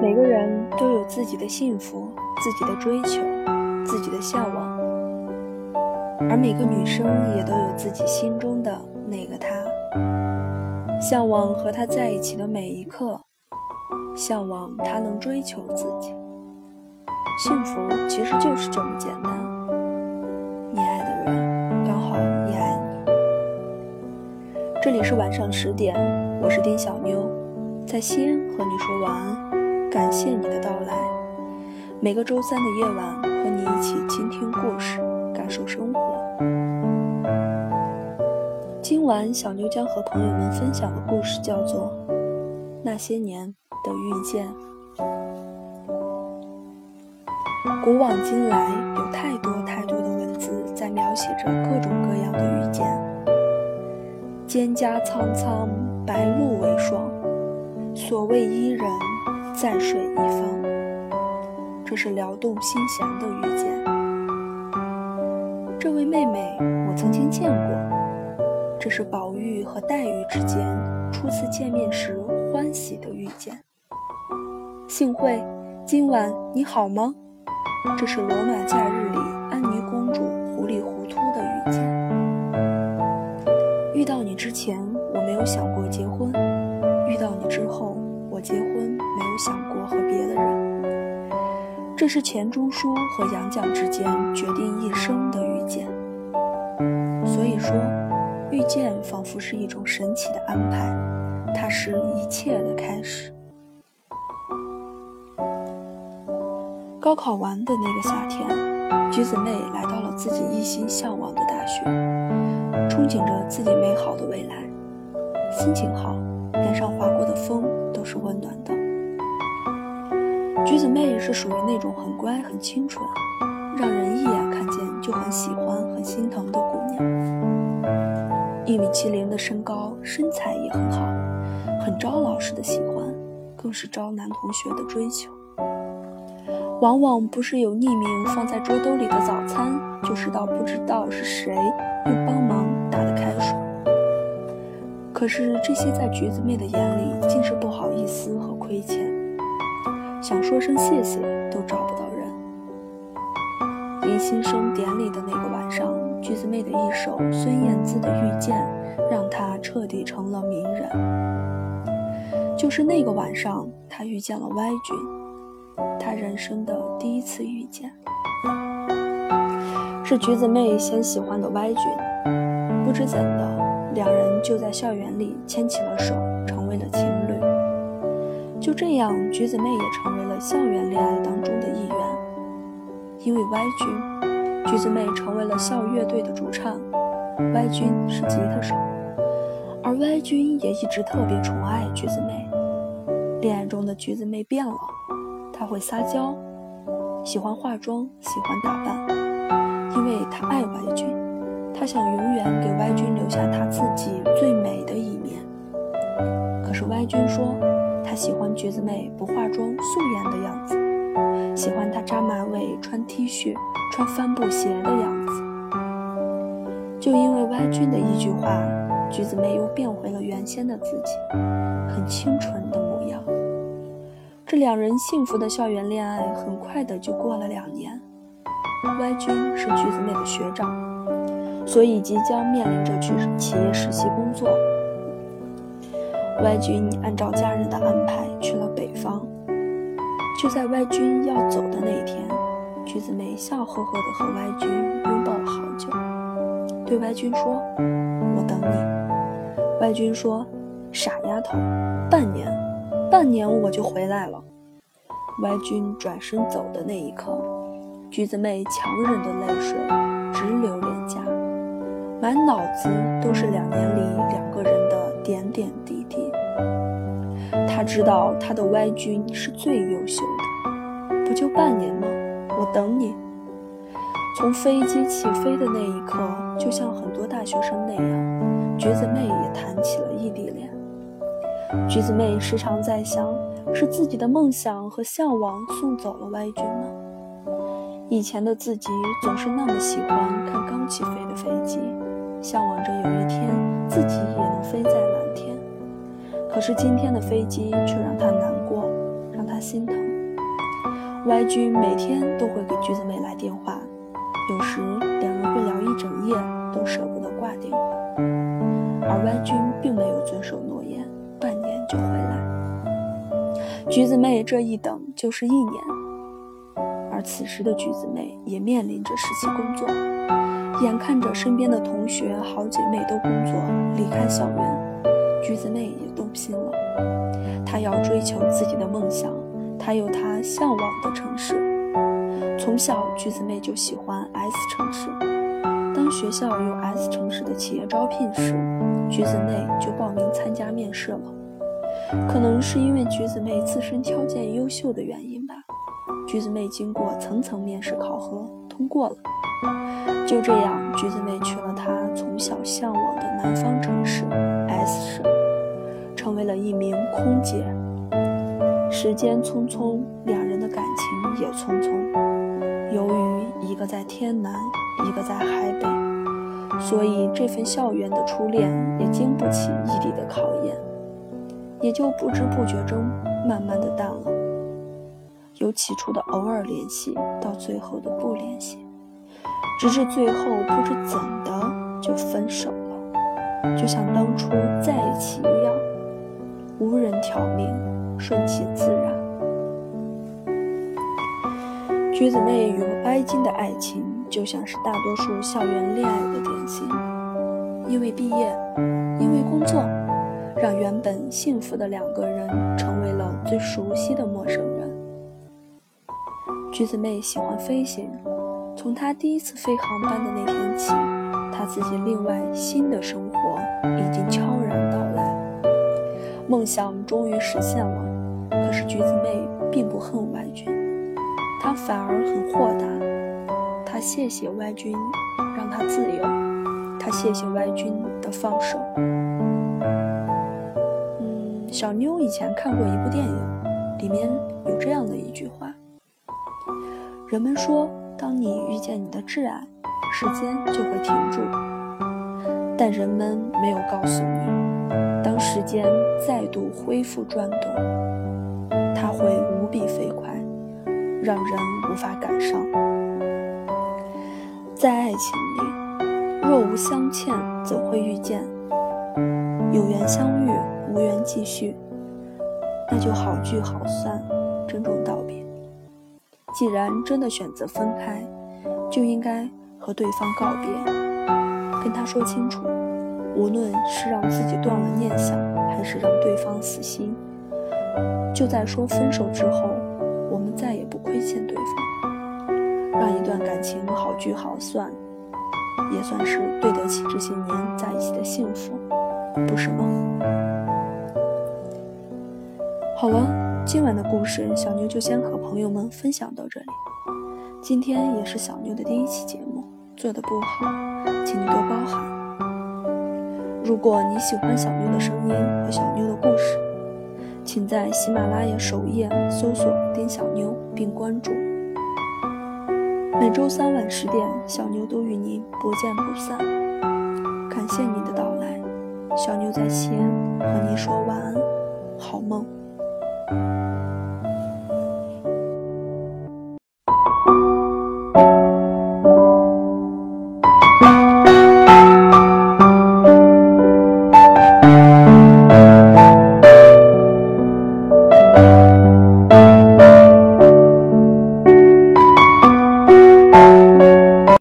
每个人都有自己的幸福、自己的追求、自己的向往，而每个女生也都有自己心中的那个他，向往和他在一起的每一刻，向往他能追求自己。幸福其实就是这么简单，你爱的人刚好也爱你。这里是晚上十点，我是丁小妞，在西安和你说晚安，感谢你的到来。每个周三的夜晚，和你一起倾听故事，感受生活。今晚小妞将和朋友们分享的故事叫做《那些年的遇见》。古往今来，有太多太多的文字在描写着各种各样的遇见。蒹葭苍苍，白露为霜。所谓伊人，在水一方。这是撩动心弦的遇见。这位妹妹，我曾经见过。这是宝玉和黛玉之间初次见面时欢喜的遇见。幸会，今晚你好吗？这是罗马假日里安妮公主糊里糊涂的遇见。遇到你之前，我没有想过结婚；遇到你之后，我结婚没有想过和别的人。这是钱钟书和杨绛之间决定一生的遇见。所以说，遇见仿佛是一种神奇的安排，它是一切的开始。高考完的那个夏天，橘子妹来到了自己一心向往的大学，憧憬着自己美好的未来，心情好，脸上划过的风都是温暖的。橘子妹是属于那种很乖、很清纯，让人一眼看见就很喜欢、麒麟的身高，身材也很好，很招老师的喜欢，更是招男同学的追求。往往不是有匿名放在桌兜里的早餐，就是到不知道是谁又帮忙打的开水。可是这些在橘子妹的眼里，竟是不好意思和亏欠，想说声谢谢都找不到人。迎新生典礼的那个晚上，橘子妹的一首孙燕姿的《遇见》，是那个晚上，他遇见了歪君。他人生的第一次遇见，是橘子妹先喜欢的歪君，不知怎的，两人就在校园里牵起了手，成为了情侣。就这样，橘子妹也成为了校园恋爱当中的一员。因为歪君，橘子妹成为了校乐队的主唱，歪君是吉他手，而歪君也一直特别宠爱橘子妹。恋爱中的橘子妹变了。她会撒娇，喜欢化妆，喜欢打扮，因为她爱歪君，她想永远给歪君留下她自己最美的一面。可是歪君说，他喜欢橘子妹不化妆、素颜的样子，喜欢她扎马尾、穿 T 恤、穿帆布鞋的样子。就因为歪君的一句话，橘子妹又变回了原先的自己，很清纯的。两人幸福的校园恋爱很快的就过了两年。歪君是橘子妹的学长，所以即将面临着去企业实习工作。歪君按照家人的安排去了北方。就在歪君要走的那一天，橘子妹笑呵呵的和歪君拥抱了好久，对歪君说：“我等你。”歪君说：“傻丫头，半年。”半年我就回来了。歪君转身走的那一刻，橘子妹强忍的泪水直流脸颊，满脑子都是两年里两个人的点点滴滴。她知道她的歪君是最优秀的，不就半年吗？我等你。从飞机起飞的那一刻，就像很多大学生那样，橘子妹也谈起了异地。橘子妹时常在想，是自己的梦想和向往送走了歪君吗？以前的自己总是那么喜欢看刚起飞的飞机，向往着有一天自己也能飞在蓝天。可是今天的飞机却让他难过，让他心疼。歪君每天都会给橘子妹来电话，有时两人会聊一整夜，都舍不得挂电话。而歪君并没有遵守诺言，就回来。橘子妹这一等就是一年。而此时的橘子妹也面临着实习工作，眼看着身边的同学好姐妹都工作离开校园，橘子妹也动心了。她要追求自己的梦想。她有她向往的城市。从小，橘子妹就喜欢 S 城市。当学校有 S 城市的企业招聘时，橘子妹就报名参加面试了。可能是因为橘子妹自身条件优秀的原因吧，橘子妹经过层层面试考核，通过了。就这样，橘子妹去了她从小向往的南方城市 S 市，成为了一名空姐。时间匆匆，两人的感情也匆匆。由于一个在天南，一个在海北，所以这份校园的初恋也经不起异地的考验，也就不知不觉中慢慢的淡了。由起初的偶尔联系，到最后的不联系，直至最后不知怎的就分手了，就像当初在一起一样，无人挑明。顺其自然。橘子妹与歪君的爱情就像是大多数校园恋爱的典型，因为毕业，因为工作，让原本幸福的两个人成为了最熟悉的陌生人。橘子妹喜欢飞行，从她第一次飞航班的那天起，她自己另外新的生活已经悄然到来，梦想终于实现了。可是橘子妹并不恨歪君，她反而很豁达。她谢谢歪君，让她自由。她谢谢歪君的放手。小妞以前看过一部电影，里面有这样的一句话：人们说，当你遇见你的挚爱，时间就会停住。但人们没有告诉你，当时间再度恢复转动。它会无比飞快，让人无法赶上。在爱情里，若无相欠，怎会遇见？有缘相遇，无缘继续，那就好聚好散，珍重道别。既然真的选择分开，就应该和对方告别，跟他说清楚。无论是让自己断了念想，还是让对方死心。就在说分手之后，我们再也不亏欠对方，让一段感情好聚好散，也算是对得起这些年在一起的幸福，不是吗？好了，今晚的故事小妞就先和朋友们分享到这里。今天也是小妞的第一期节目，做的不好，请你多包涵。如果你喜欢小妞的声音和小妞的故事，请在喜马拉雅首页搜索“丁小妞”并关注。每周三晚十点，小妞都与您不见不散。感谢您的到来，小妞在西安和您说晚安，好梦。thank you